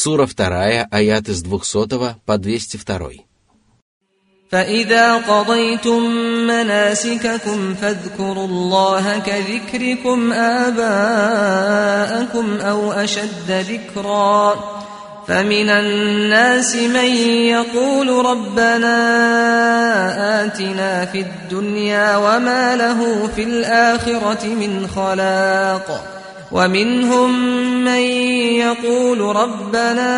Сура 2, аят с 200 по 202. فإذا قضيتم مناسككم فاذكروا الله كذكركم آباءكم أو أشد ذكرًا فمن الناس من يقول ربنا آتنا في الدنيا وما له في الآخرة من خلاق ومنهم من يقول ربنا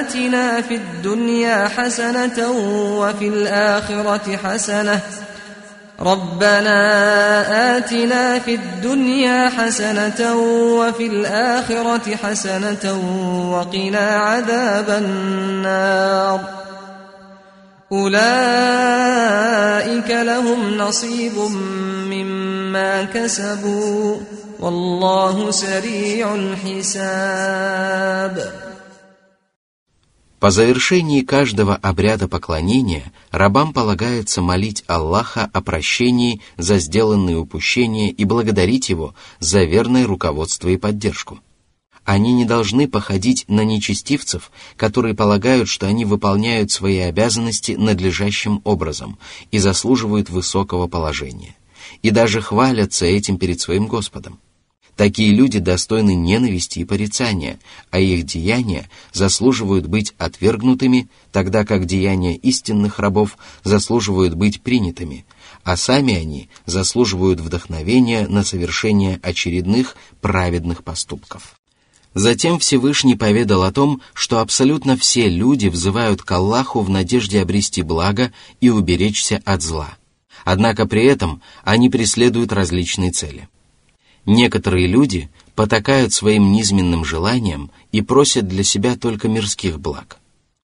آتنا في الدنيا حسنة وفي الآخرة حسنة. ربنا آتنا في الدنيا حسنة وفي الآخرة حسنة وقنا عذاب النار. أولئك لهم نصيب مما كسبوا. По завершении каждого обряда поклонения рабам полагается молить Аллаха о прощении за сделанные упущения и благодарить Его за верное руководство и поддержку. Они не должны походить на нечестивцев, которые полагают, что они выполняют свои обязанности надлежащим образом и заслуживают высокого положения, и даже хвалятся этим перед своим Господом. Такие люди достойны ненависти и порицания, а их деяния заслуживают быть отвергнутыми, тогда как деяния истинных рабов заслуживают быть принятыми, а сами они заслуживают вдохновения на совершение очередных праведных поступков. Затем Всевышний поведал о том, что абсолютно все люди взывают к Аллаху в надежде обрести благо и уберечься от зла. Однако при этом они преследуют различные цели. Некоторые люди потакают своим низменным желаниям и просят для себя только мирских благ.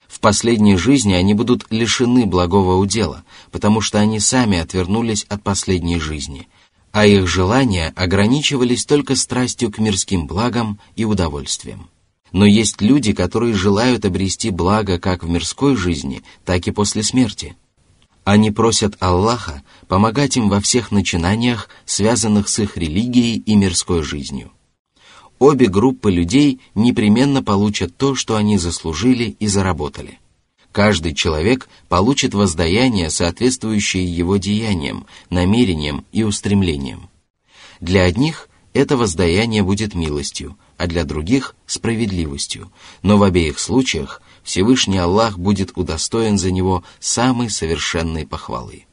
В последней жизни они будут лишены благого удела, потому что они сами отвернулись от последней жизни, а их желания ограничивались только страстью к мирским благам и удовольствиям. Но есть люди, которые желают обрести благо как в мирской жизни, так и после смерти – они просят Аллаха помогать им во всех начинаниях, связанных с их религией и мирской жизнью. Обе группы людей непременно получат то, что они заслужили и заработали. Каждый человек получит воздаяние, соответствующее его деяниям, намерениям и устремлениям. Для одних это воздаяние будет милостью, а для других – справедливостью, но в обеих случаях Всевышний Аллах будет удостоен за него самой совершенной похвалы.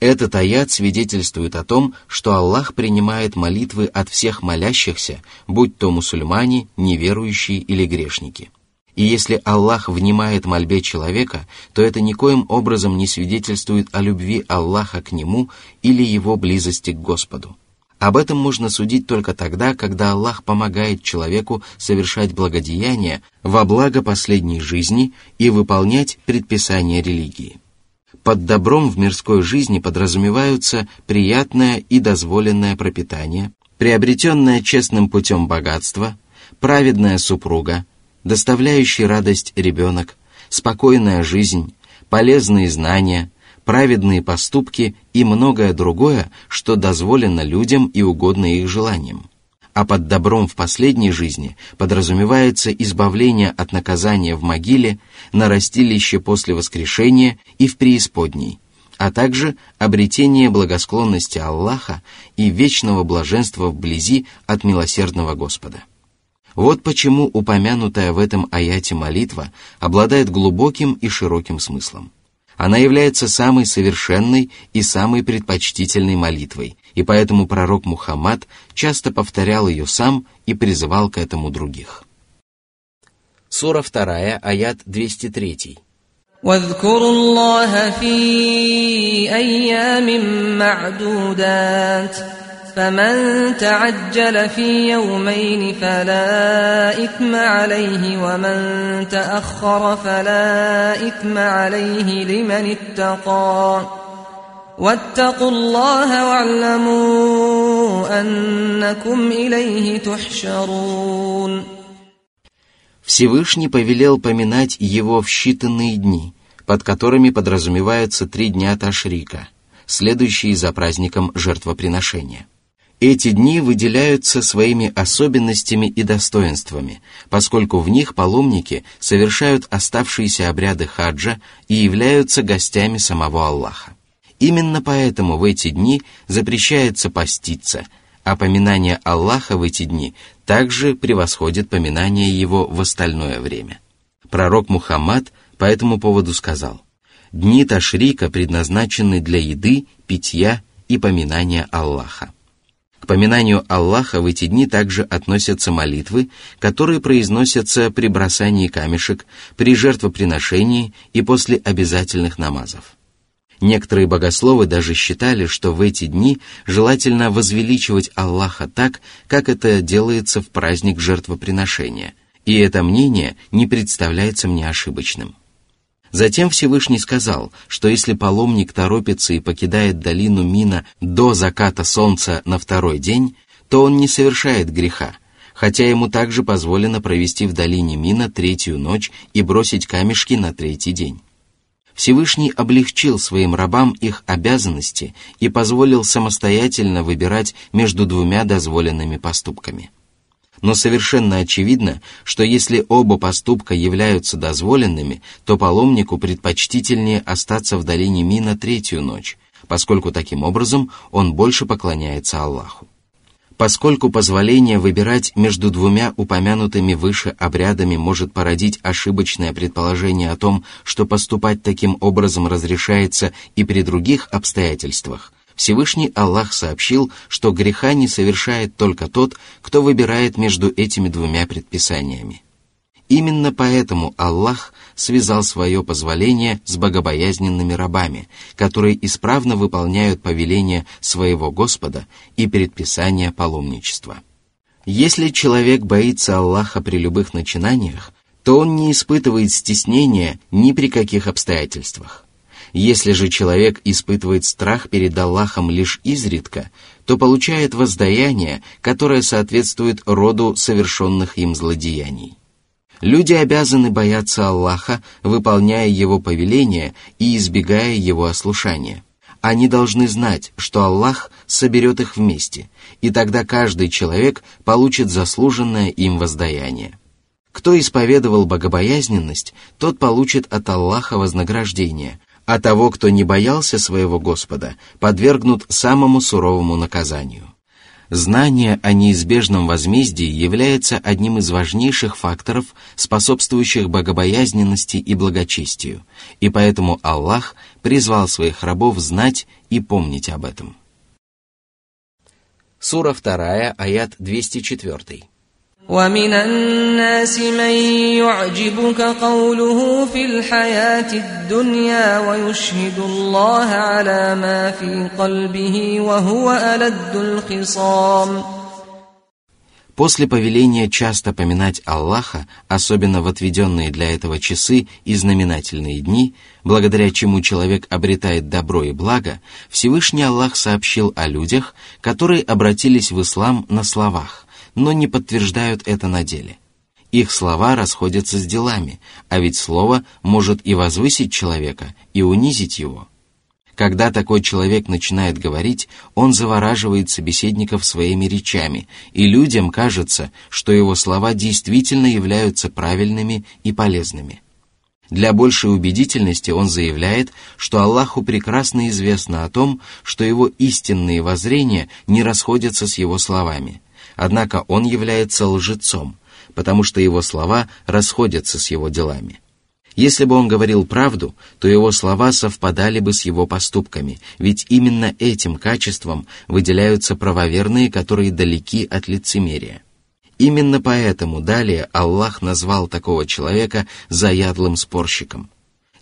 Этот аят свидетельствует о том, что Аллах принимает молитвы от всех молящихся, будь то мусульмане, неверующие или грешники. И если Аллах внимает мольбе человека, то это никоим образом не свидетельствует о любви Аллаха к нему или его близости к Господу. Об этом можно судить только тогда, когда Аллах помогает человеку совершать благодеяния во благо последней жизни и выполнять предписания религии. Под добром в мирской жизни подразумеваются приятное и дозволенное пропитание, приобретенное честным путем богатство, праведная супруга, доставляющий радость ребенок, спокойная жизнь, полезные знания, праведные поступки и многое другое, что дозволено людям и угодно их желаниям. А под добром в последней жизни подразумевается избавление от наказания в могиле, на растилище после воскрешения и в преисподней, а также обретение благосклонности Аллаха и вечного блаженства вблизи от милосердного Господа. Вот почему упомянутая в этом аяте молитва обладает глубоким и широким смыслом. Она является самой совершенной и самой предпочтительной молитвой, и поэтому пророк Мухаммад часто повторял ее сам и призывал к этому других. Сура 2, аят 203. واذكروا الله في أيام معدودات فمن تعجل في يومين فلا إثم عليه ومن تأخر فلا إثم عليه لمن اتقى واتقوا الله واعلموا أنكم إليه تحشرون Всевышний повелел поминать его в считанные дни, под которыми подразумеваются три дня Ташрика, следующие за праздником жертвоприношения – эти дни выделяются своими особенностями и достоинствами, поскольку в них паломники совершают оставшиеся обряды хаджа и являются гостями самого Аллаха. Именно поэтому в эти дни запрещается поститься, а поминание Аллаха в эти дни также превосходит поминание Его в остальное время. Пророк Мухаммад по этому поводу сказал, «Дни Ташрика предназначены для еды, питья и поминания Аллаха». К поминанию Аллаха в эти дни также относятся молитвы, которые произносятся при бросании камешек, при жертвоприношении и после обязательных намазов. Некоторые богословы даже считали, что в эти дни желательно возвеличивать Аллаха так, как это делается в праздник жертвоприношения, и это мнение не представляется мне ошибочным. Затем Всевышний сказал, что если паломник торопится и покидает долину Мина до заката солнца на второй день, то он не совершает греха, хотя ему также позволено провести в долине Мина третью ночь и бросить камешки на третий день. Всевышний облегчил своим рабам их обязанности и позволил самостоятельно выбирать между двумя дозволенными поступками – но совершенно очевидно, что если оба поступка являются дозволенными, то паломнику предпочтительнее остаться в долине Мина третью ночь, поскольку таким образом он больше поклоняется Аллаху. Поскольку позволение выбирать между двумя упомянутыми выше обрядами может породить ошибочное предположение о том, что поступать таким образом разрешается и при других обстоятельствах, Всевышний Аллах сообщил, что греха не совершает только тот, кто выбирает между этими двумя предписаниями. Именно поэтому Аллах связал свое позволение с богобоязненными рабами, которые исправно выполняют повеления своего Господа и предписания паломничества. Если человек боится Аллаха при любых начинаниях, то он не испытывает стеснения ни при каких обстоятельствах. Если же человек испытывает страх перед Аллахом лишь изредка, то получает воздаяние, которое соответствует роду совершенных им злодеяний. Люди обязаны бояться Аллаха, выполняя Его повеления и избегая Его ослушания. Они должны знать, что Аллах соберет их вместе, и тогда каждый человек получит заслуженное им воздаяние. Кто исповедовал богобоязненность, тот получит от Аллаха вознаграждение, а того, кто не боялся своего Господа, подвергнут самому суровому наказанию. Знание о неизбежном возмездии является одним из важнейших факторов, способствующих богобоязненности и благочестию, и поэтому Аллах призвал своих рабов знать и помнить об этом. Сура 2, аят 204. ومن الناس من يعجبك قوله في الحياة الدنيا ويشهد الله على ما في قلبه وهو ألد الخصام После повеления часто поминать Аллаха, особенно в отведенные для этого часы и знаменательные дни, благодаря чему человек обретает добро и благо, Всевышний Аллах сообщил о людях, которые обратились в ислам на словах но не подтверждают это на деле. Их слова расходятся с делами, а ведь слово может и возвысить человека, и унизить его. Когда такой человек начинает говорить, он завораживает собеседников своими речами, и людям кажется, что его слова действительно являются правильными и полезными. Для большей убедительности он заявляет, что Аллаху прекрасно известно о том, что его истинные воззрения не расходятся с его словами, однако он является лжецом, потому что его слова расходятся с его делами. Если бы он говорил правду, то его слова совпадали бы с его поступками, ведь именно этим качеством выделяются правоверные, которые далеки от лицемерия. Именно поэтому далее Аллах назвал такого человека заядлым спорщиком.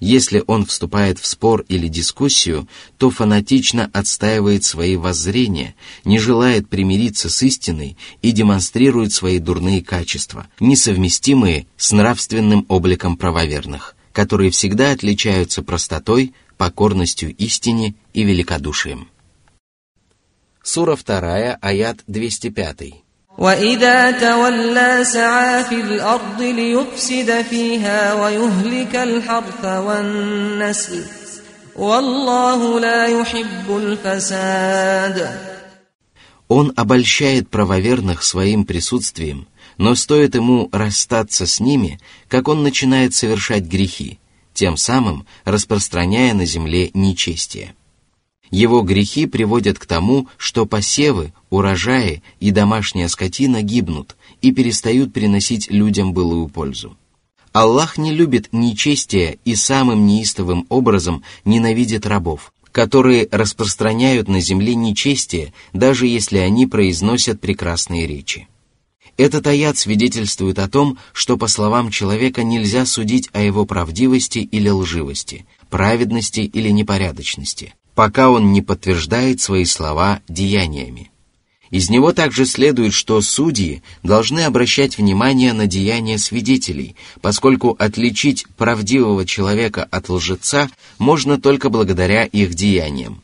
Если он вступает в спор или дискуссию, то фанатично отстаивает свои воззрения, не желает примириться с истиной и демонстрирует свои дурные качества, несовместимые с нравственным обликом правоверных, которые всегда отличаются простотой, покорностью истине и великодушием. Сура 2, аят 205. وإذا تولى سعى في الأرض ليفسد فيها ويهلك الحرث والنسل والله لا يحب الفساد Он обольщает правоверных своим присутствием, но стоит ему расстаться с ними, как он начинает совершать грехи, тем самым распространяя на земле нечестие. Его грехи приводят к тому, что посевы, урожаи и домашняя скотина гибнут и перестают приносить людям былую пользу. Аллах не любит нечестия и самым неистовым образом ненавидит рабов, которые распространяют на земле нечестие, даже если они произносят прекрасные речи. Этот аят свидетельствует о том, что по словам человека нельзя судить о его правдивости или лживости, праведности или непорядочности, пока он не подтверждает свои слова деяниями. Из него также следует, что судьи должны обращать внимание на деяния свидетелей, поскольку отличить правдивого человека от лжеца можно только благодаря их деяниям.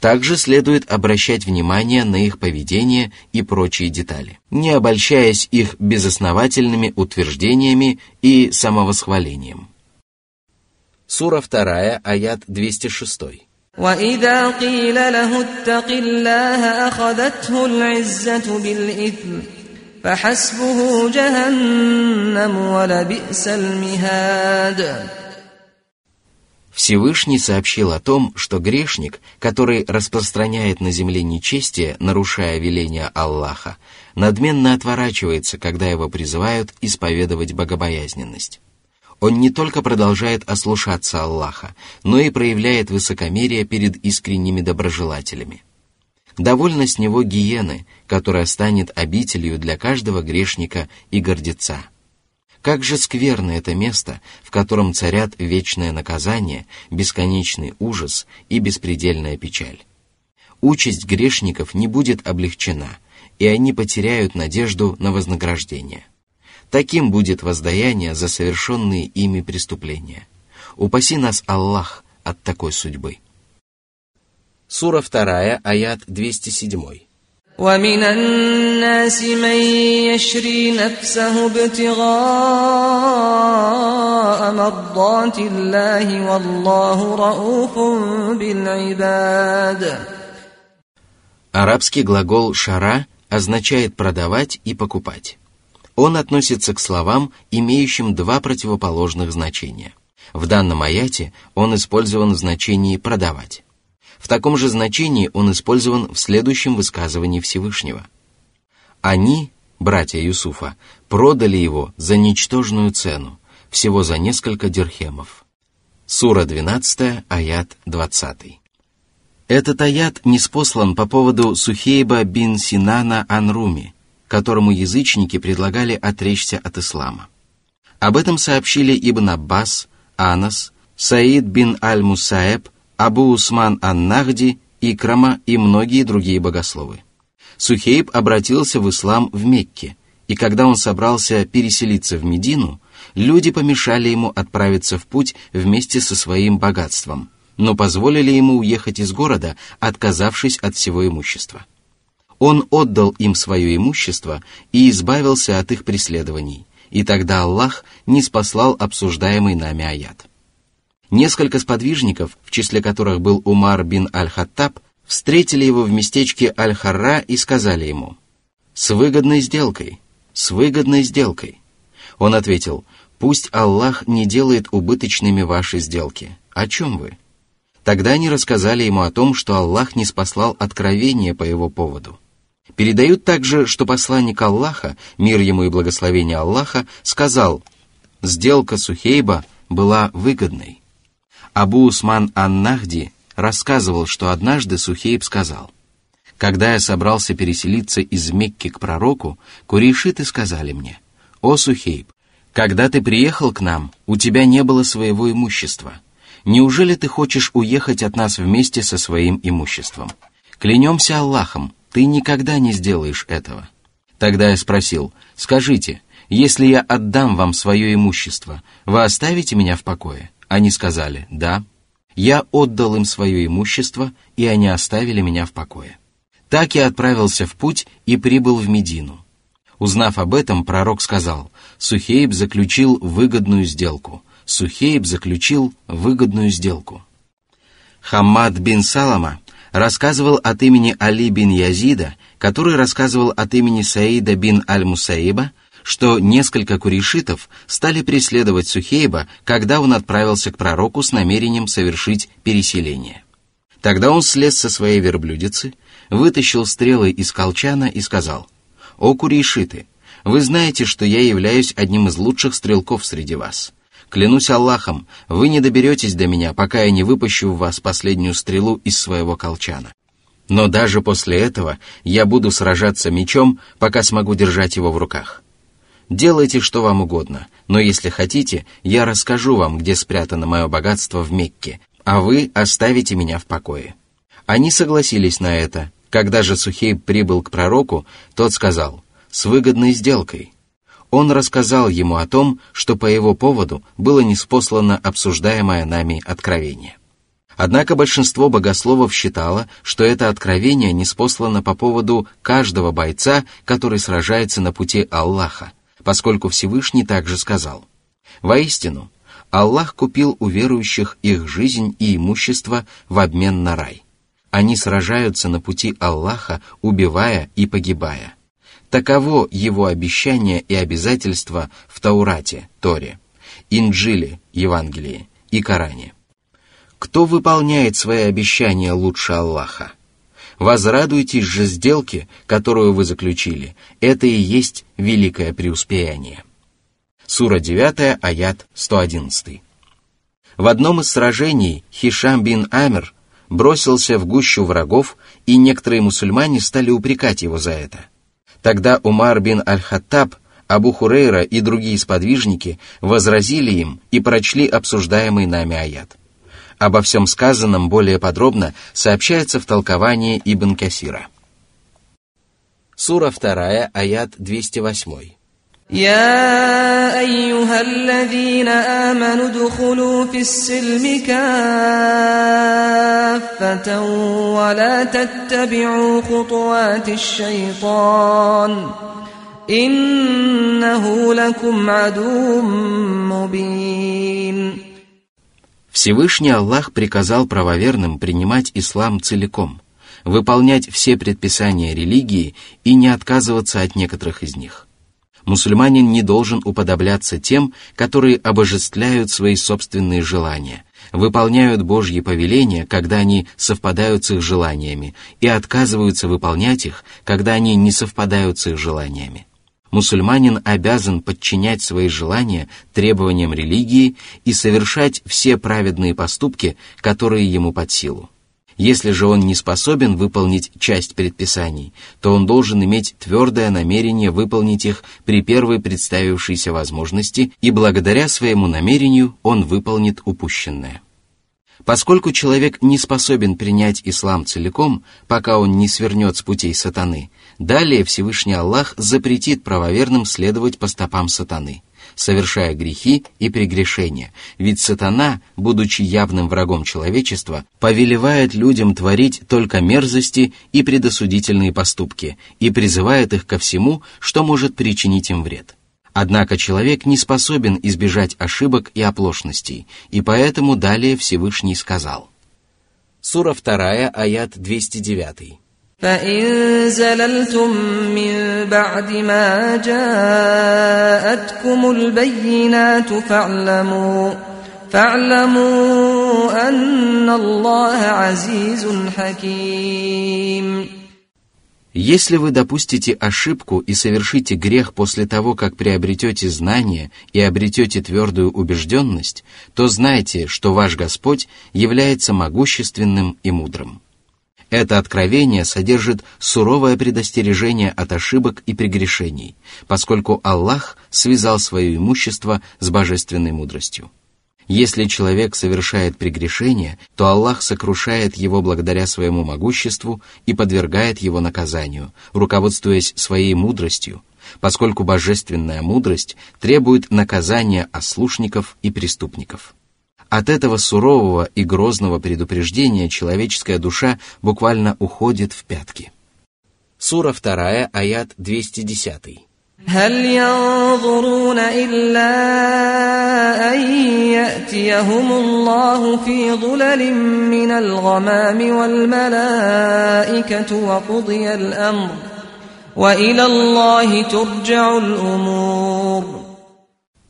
Также следует обращать внимание на их поведение и прочие детали, не обольщаясь их безосновательными утверждениями и самовосхвалением. Сура 2, аят 206. وإذا قيل له اتق الله أخذته العزة بالإثم فحسبه جهنم ولبئس المهاد Всевышний сообщил о том, что грешник, который распространяет на земле нечестие, нарушая веления Аллаха, надменно отворачивается, когда его призывают исповедовать богобоязненность он не только продолжает ослушаться Аллаха, но и проявляет высокомерие перед искренними доброжелателями. Довольно с него гиены, которая станет обителью для каждого грешника и гордеца. Как же скверно это место, в котором царят вечное наказание, бесконечный ужас и беспредельная печаль. Участь грешников не будет облегчена, и они потеряют надежду на вознаграждение. Таким будет воздаяние за совершенные ими преступления. Упаси нас, Аллах, от такой судьбы. Сура 2, аят 207. ومن الناس من يشري نفسه ابتغاء مرضات الله والله رؤوف بالعباد Арабский глагол «шара» означает продавать и покупать он относится к словам, имеющим два противоположных значения. В данном аяте он использован в значении «продавать». В таком же значении он использован в следующем высказывании Всевышнего. Они, братья Юсуфа, продали его за ничтожную цену, всего за несколько дирхемов. Сура 12, аят 20. Этот аят не спослан по поводу Сухейба бин Синана Анруми, которому язычники предлагали отречься от ислама. Об этом сообщили Ибн Аббас, Анас, Саид бин Аль-Мусаэб, Абу Усман Ан-Нахди, Икрама и многие другие богословы. Сухейб обратился в ислам в Мекке, и когда он собрался переселиться в Медину, люди помешали ему отправиться в путь вместе со своим богатством, но позволили ему уехать из города, отказавшись от всего имущества. Он отдал им свое имущество и избавился от их преследований, и тогда Аллах не спаслал обсуждаемый нами аят. Несколько сподвижников, в числе которых был Умар бин Аль-Хаттаб, встретили его в местечке Аль-Харра и сказали ему «С выгодной сделкой, с выгодной сделкой». Он ответил «Пусть Аллах не делает убыточными ваши сделки. О чем вы?» Тогда они рассказали ему о том, что Аллах не спаслал откровение по его поводу – Передают также, что посланник Аллаха, мир ему и благословение Аллаха, сказал, сделка Сухейба была выгодной. Абу Усман Ан-Нахди рассказывал, что однажды Сухейб сказал, «Когда я собрался переселиться из Мекки к пророку, курейшиты сказали мне, «О, Сухейб, когда ты приехал к нам, у тебя не было своего имущества. Неужели ты хочешь уехать от нас вместе со своим имуществом? Клянемся Аллахом, ты никогда не сделаешь этого. Тогда я спросил, скажите, если я отдам вам свое имущество, вы оставите меня в покое? Они сказали, да. Я отдал им свое имущество, и они оставили меня в покое. Так я отправился в путь и прибыл в Медину. Узнав об этом, пророк сказал, Сухейб заключил выгодную сделку. Сухейб заключил выгодную сделку. Хаммад бин Салама рассказывал от имени Али бин Язида, который рассказывал от имени Саида бин Аль-Мусаиба, что несколько курейшитов стали преследовать Сухейба, когда он отправился к пророку с намерением совершить переселение. Тогда он слез со своей верблюдицы, вытащил стрелы из колчана и сказал, «О курейшиты, вы знаете, что я являюсь одним из лучших стрелков среди вас. Клянусь Аллахом, вы не доберетесь до меня, пока я не выпущу в вас последнюю стрелу из своего колчана. Но даже после этого я буду сражаться мечом, пока смогу держать его в руках. Делайте, что вам угодно, но если хотите, я расскажу вам, где спрятано мое богатство в Мекке, а вы оставите меня в покое». Они согласились на это. Когда же Сухей прибыл к пророку, тот сказал, «С выгодной сделкой». Он рассказал ему о том, что по его поводу было неспослано обсуждаемое нами откровение. Однако большинство богословов считало, что это откровение неспослано по поводу каждого бойца, который сражается на пути Аллаха, поскольку Всевышний также сказал, «Воистину, Аллах купил у верующих их жизнь и имущество в обмен на рай. Они сражаются на пути Аллаха, убивая и погибая. Таково его обещание и обязательство в Таурате, Торе, Инджиле, Евангелии и Коране. Кто выполняет свои обещания лучше Аллаха? Возрадуйтесь же сделке, которую вы заключили. Это и есть великое преуспеяние. Сура 9, аят 111. В одном из сражений Хишам бин Амир бросился в гущу врагов, и некоторые мусульмане стали упрекать его за это. Тогда Умар бин Аль-Хаттаб, Абу Хурейра и другие сподвижники возразили им и прочли обсуждаемый нами аят. Обо всем сказанном более подробно сообщается в толковании Ибн Касира. Сура 2, аят 208. يا أيها الذين آمنوا ادخلوا في السلم كافة ولا تتبعوا خطوات الشيطان إنه لكم عدو مبين Всевышний Аллах приказал правоверным принимать ислам целиком, выполнять все предписания религии и не отказываться от некоторых из них. Мусульманин не должен уподобляться тем, которые обожествляют свои собственные желания, выполняют Божьи повеления, когда они совпадают с их желаниями, и отказываются выполнять их, когда они не совпадают с их желаниями. Мусульманин обязан подчинять свои желания требованиям религии и совершать все праведные поступки, которые ему под силу. Если же он не способен выполнить часть предписаний, то он должен иметь твердое намерение выполнить их при первой представившейся возможности, и благодаря своему намерению он выполнит упущенное. Поскольку человек не способен принять ислам целиком, пока он не свернет с путей сатаны, далее Всевышний Аллах запретит правоверным следовать по стопам сатаны, совершая грехи и прегрешения, ведь сатана, будучи явным врагом человечества, повелевает людям творить только мерзости и предосудительные поступки и призывает их ко всему, что может причинить им вред. Однако человек не способен избежать ошибок и оплошностей, и поэтому далее Всевышний сказал. Сура 2, аят 209. فإن زللتم من بعد ما جاءتكم البينات فاعلموا فاعلموا أن الله عزيز حكيم Если вы допустите ошибку и совершите грех после того, как приобретете знание и обретете твердую убежденность, то знайте, что ваш Господь является могущественным и мудрым. Это откровение содержит суровое предостережение от ошибок и прегрешений, поскольку Аллах связал свое имущество с божественной мудростью. Если человек совершает прегрешение, то Аллах сокрушает его благодаря своему могуществу и подвергает его наказанию, руководствуясь своей мудростью, поскольку божественная мудрость требует наказания ослушников и преступников. От этого сурового и грозного предупреждения человеческая душа буквально уходит в пятки. Сура 2, аят 210. هل ينظرون إلا أن يأتيهم الله في ظلل من الغمام والملائكة وقضي الأمر وإلى الله ترجع الأمور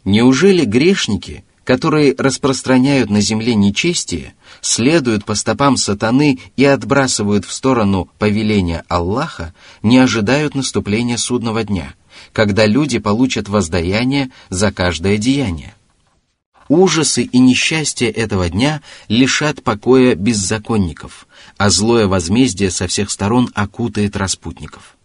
Неужели грешники, которые распространяют на земле нечестие, следуют по стопам сатаны и отбрасывают в сторону повеления Аллаха, не ожидают наступления судного дня, когда люди получат воздаяние за каждое деяние? Ужасы и несчастье этого дня лишат покоя беззаконников, а злое возмездие со всех сторон окутает распутников.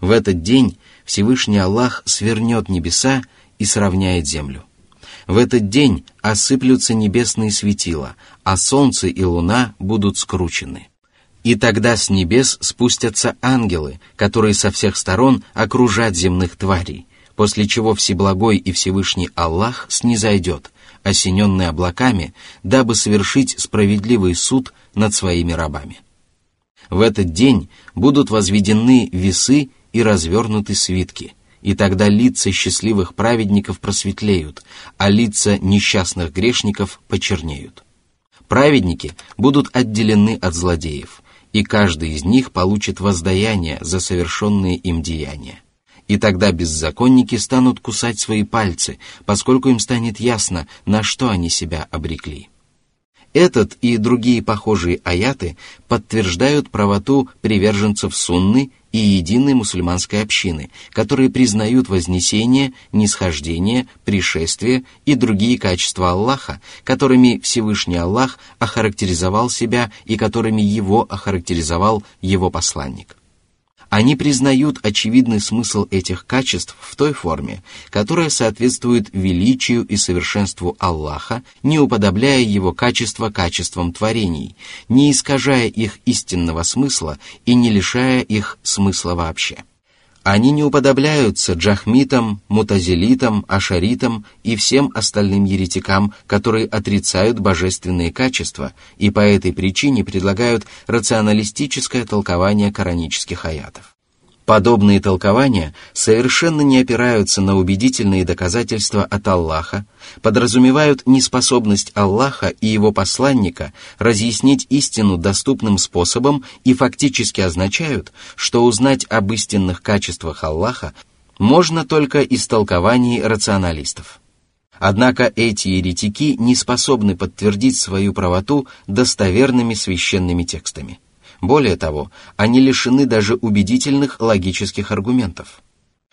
В этот день Всевышний Аллах свернет небеса и сравняет землю. В этот день осыплются небесные светила, а солнце и луна будут скручены. И тогда с небес спустятся ангелы, которые со всех сторон окружат земных тварей, после чего Всеблагой и Всевышний Аллах снизойдет, осененный облаками, дабы совершить справедливый суд над своими рабами. В этот день будут возведены весы и развернуты свитки – и тогда лица счастливых праведников просветлеют, а лица несчастных грешников почернеют. Праведники будут отделены от злодеев, и каждый из них получит воздаяние за совершенные им деяния. И тогда беззаконники станут кусать свои пальцы, поскольку им станет ясно, на что они себя обрекли. Этот и другие похожие аяты подтверждают правоту приверженцев сунны и единой мусульманской общины, которые признают вознесение, нисхождение, пришествие и другие качества Аллаха, которыми Всевышний Аллах охарактеризовал себя и которыми его охарактеризовал его посланник. Они признают очевидный смысл этих качеств в той форме, которая соответствует величию и совершенству Аллаха, не уподобляя его качества качествам творений, не искажая их истинного смысла и не лишая их смысла вообще. Они не уподобляются джахмитам, мутазилитам, ашаритам и всем остальным еретикам, которые отрицают божественные качества и по этой причине предлагают рационалистическое толкование коранических аятов. Подобные толкования совершенно не опираются на убедительные доказательства от Аллаха, подразумевают неспособность Аллаха и его посланника разъяснить истину доступным способом и фактически означают, что узнать об истинных качествах Аллаха можно только из толкований рационалистов. Однако эти еретики не способны подтвердить свою правоту достоверными священными текстами – более того, они лишены даже убедительных логических аргументов.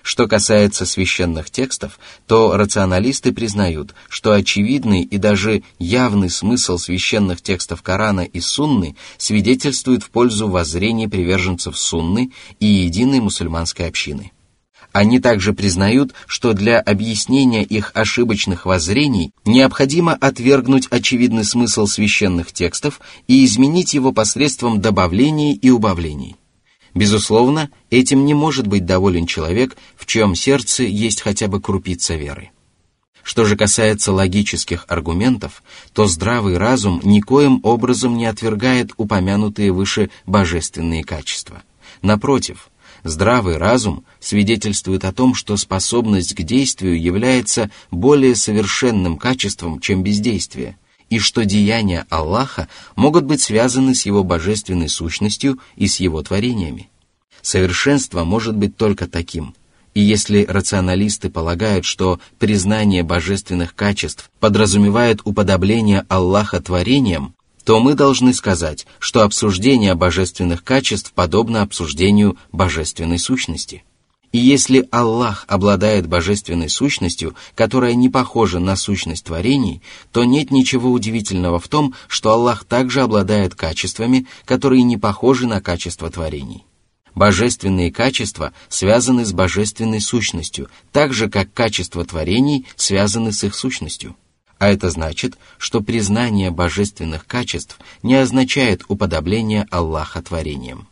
Что касается священных текстов, то рационалисты признают, что очевидный и даже явный смысл священных текстов Корана и Сунны свидетельствует в пользу воззрений приверженцев Сунны и единой мусульманской общины. Они также признают, что для объяснения их ошибочных воззрений необходимо отвергнуть очевидный смысл священных текстов и изменить его посредством добавлений и убавлений. Безусловно, этим не может быть доволен человек, в чьем сердце есть хотя бы крупица веры. Что же касается логических аргументов, то здравый разум никоим образом не отвергает упомянутые выше божественные качества. Напротив – Здравый разум свидетельствует о том, что способность к действию является более совершенным качеством, чем бездействие, и что деяния Аллаха могут быть связаны с его божественной сущностью и с его творениями. Совершенство может быть только таким. И если рационалисты полагают, что признание божественных качеств подразумевает уподобление Аллаха творениям, то мы должны сказать, что обсуждение божественных качеств подобно обсуждению божественной сущности. И если Аллах обладает божественной сущностью, которая не похожа на сущность творений, то нет ничего удивительного в том, что Аллах также обладает качествами, которые не похожи на качества творений. Божественные качества связаны с божественной сущностью, так же как качества творений связаны с их сущностью. А это значит, что признание божественных качеств не означает уподобление Аллаха творением.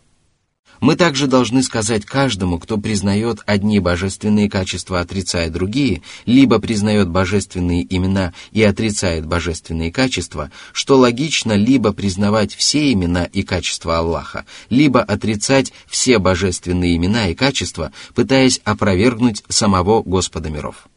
Мы также должны сказать каждому, кто признает одни божественные качества, отрицая другие, либо признает божественные имена и отрицает божественные качества, что логично либо признавать все имена и качества Аллаха, либо отрицать все божественные имена и качества, пытаясь опровергнуть самого Господа миров.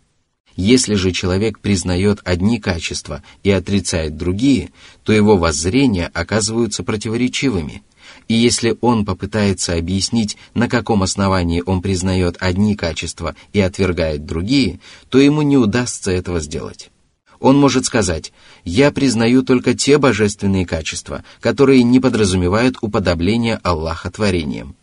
Если же человек признает одни качества и отрицает другие, то его воззрения оказываются противоречивыми. И если он попытается объяснить, на каком основании он признает одни качества и отвергает другие, то ему не удастся этого сделать. Он может сказать, «Я признаю только те божественные качества, которые не подразумевают уподобление Аллаха творением».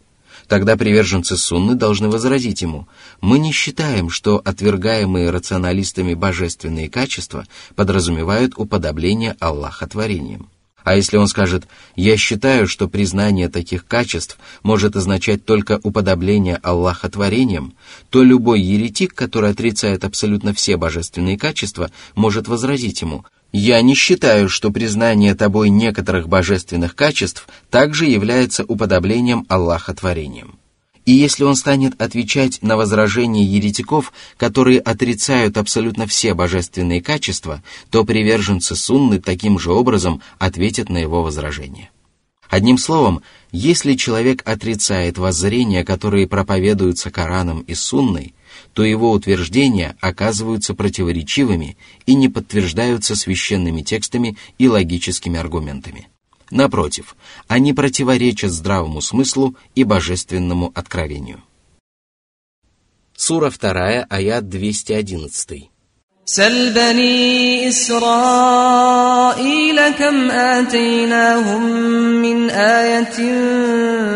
Тогда приверженцы сунны должны возразить ему, «Мы не считаем, что отвергаемые рационалистами божественные качества подразумевают уподобление Аллаха творением». А если он скажет «Я считаю, что признание таких качеств может означать только уподобление Аллаха творением», то любой еретик, который отрицает абсолютно все божественные качества, может возразить ему «Я не считаю, что признание тобой некоторых божественных качеств также является уподоблением Аллаха творением». И если он станет отвечать на возражения еретиков, которые отрицают абсолютно все божественные качества, то приверженцы сунны таким же образом ответят на его возражения. Одним словом, если человек отрицает воззрения, которые проповедуются Кораном и Сунной, то его утверждения оказываются противоречивыми и не подтверждаются священными текстами и логическими аргументами. Напротив, они противоречат здравому смыслу и божественному откровению. Сура 2, аят 211. سل بني إسرائيل كم آتيناهم من آية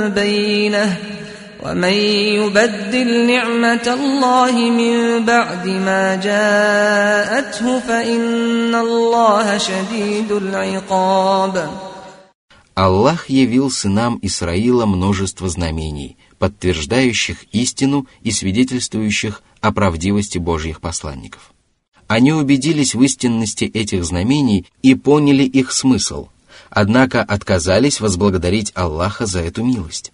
بينة ومن يبدل نعمة الله من بعد ما جاءته فإن الله شديد العقاب Аллах явил сынам Исраила множество знамений, подтверждающих истину и свидетельствующих о правдивости Божьих посланников. Они убедились в истинности этих знамений и поняли их смысл, однако отказались возблагодарить Аллаха за эту милость.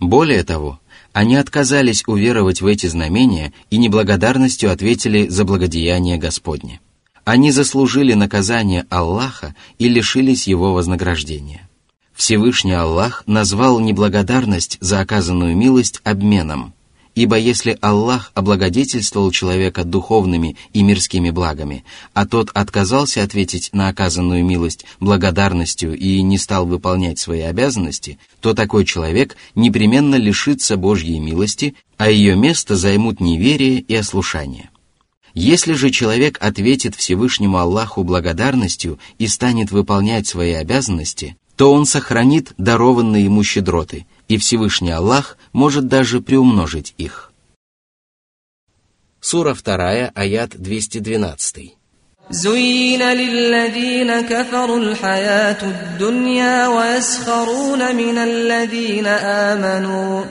Более того, они отказались уверовать в эти знамения и неблагодарностью ответили за благодеяние Господне. Они заслужили наказание Аллаха и лишились его вознаграждения. Всевышний Аллах назвал неблагодарность за оказанную милость обменом, ибо если Аллах облагодетельствовал человека духовными и мирскими благами, а тот отказался ответить на оказанную милость благодарностью и не стал выполнять свои обязанности, то такой человек непременно лишится Божьей милости, а ее место займут неверие и ослушание. Если же человек ответит Всевышнему Аллаху благодарностью и станет выполнять свои обязанности, то он сохранит дарованные ему щедроты, и Всевышний Аллах может даже приумножить их. Сура 2, аят 212. زين للذين كفروا الحياة الدنيا ويسخرون من الذين آمنوا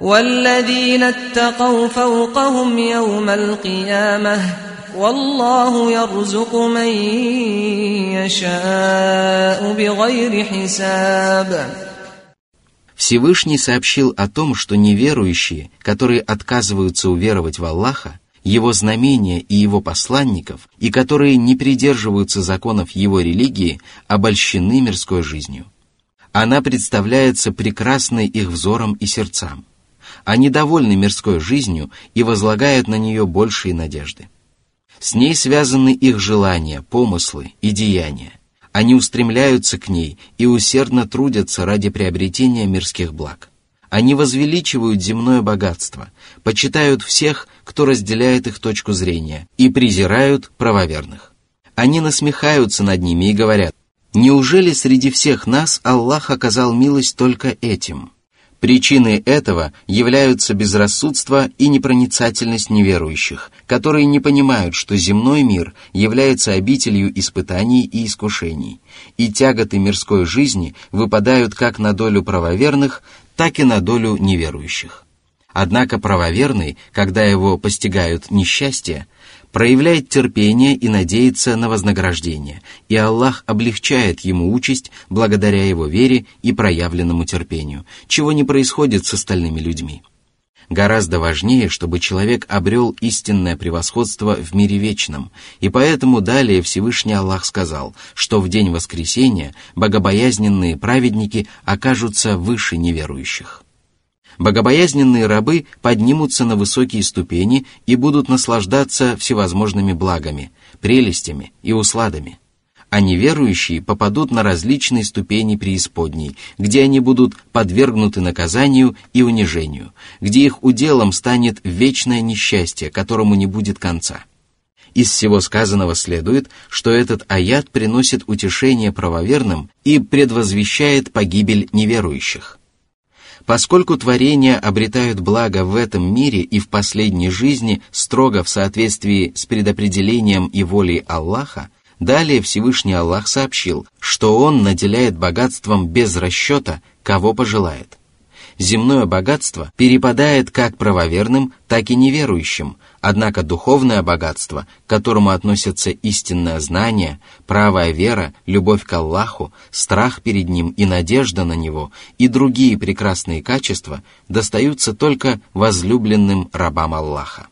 والذين اتقوا فوقهم يوم القيامة والله يرزق من يشاء بغير حساب Всевышний сообщил о том, что неверующие, которые отказываются уверовать в Аллаха, его знамения и его посланников, и которые не придерживаются законов его религии, обольщены мирской жизнью. Она представляется прекрасной их взором и сердцам. Они довольны мирской жизнью и возлагают на нее большие надежды. С ней связаны их желания, помыслы и деяния. Они устремляются к ней и усердно трудятся ради приобретения мирских благ. Они возвеличивают земное богатство, почитают всех, кто разделяет их точку зрения, и презирают правоверных. Они насмехаются над ними и говорят, «Неужели среди всех нас Аллах оказал милость только этим?» Причиной этого являются безрассудство и непроницательность неверующих, которые не понимают, что земной мир является обителью испытаний и искушений, и тяготы мирской жизни выпадают как на долю правоверных, так и на долю неверующих. Однако правоверный, когда его постигают несчастья, проявляет терпение и надеется на вознаграждение, и Аллах облегчает ему участь благодаря его вере и проявленному терпению, чего не происходит с остальными людьми. Гораздо важнее, чтобы человек обрел истинное превосходство в мире вечном, и поэтому далее Всевышний Аллах сказал, что в день воскресения богобоязненные праведники окажутся выше неверующих. Богобоязненные рабы поднимутся на высокие ступени и будут наслаждаться всевозможными благами, прелестями и усладами. А неверующие попадут на различные ступени преисподней, где они будут подвергнуты наказанию и унижению, где их уделом станет вечное несчастье, которому не будет конца. Из всего сказанного следует, что этот аят приносит утешение правоверным и предвозвещает погибель неверующих. Поскольку творения обретают благо в этом мире и в последней жизни строго в соответствии с предопределением и волей Аллаха, далее Всевышний Аллах сообщил, что Он наделяет богатством без расчета, кого пожелает. Земное богатство перепадает как правоверным, так и неверующим, Однако духовное богатство, к которому относятся истинное знание, правая вера, любовь к Аллаху, страх перед Ним и надежда на Него и другие прекрасные качества достаются только возлюбленным рабам Аллаха.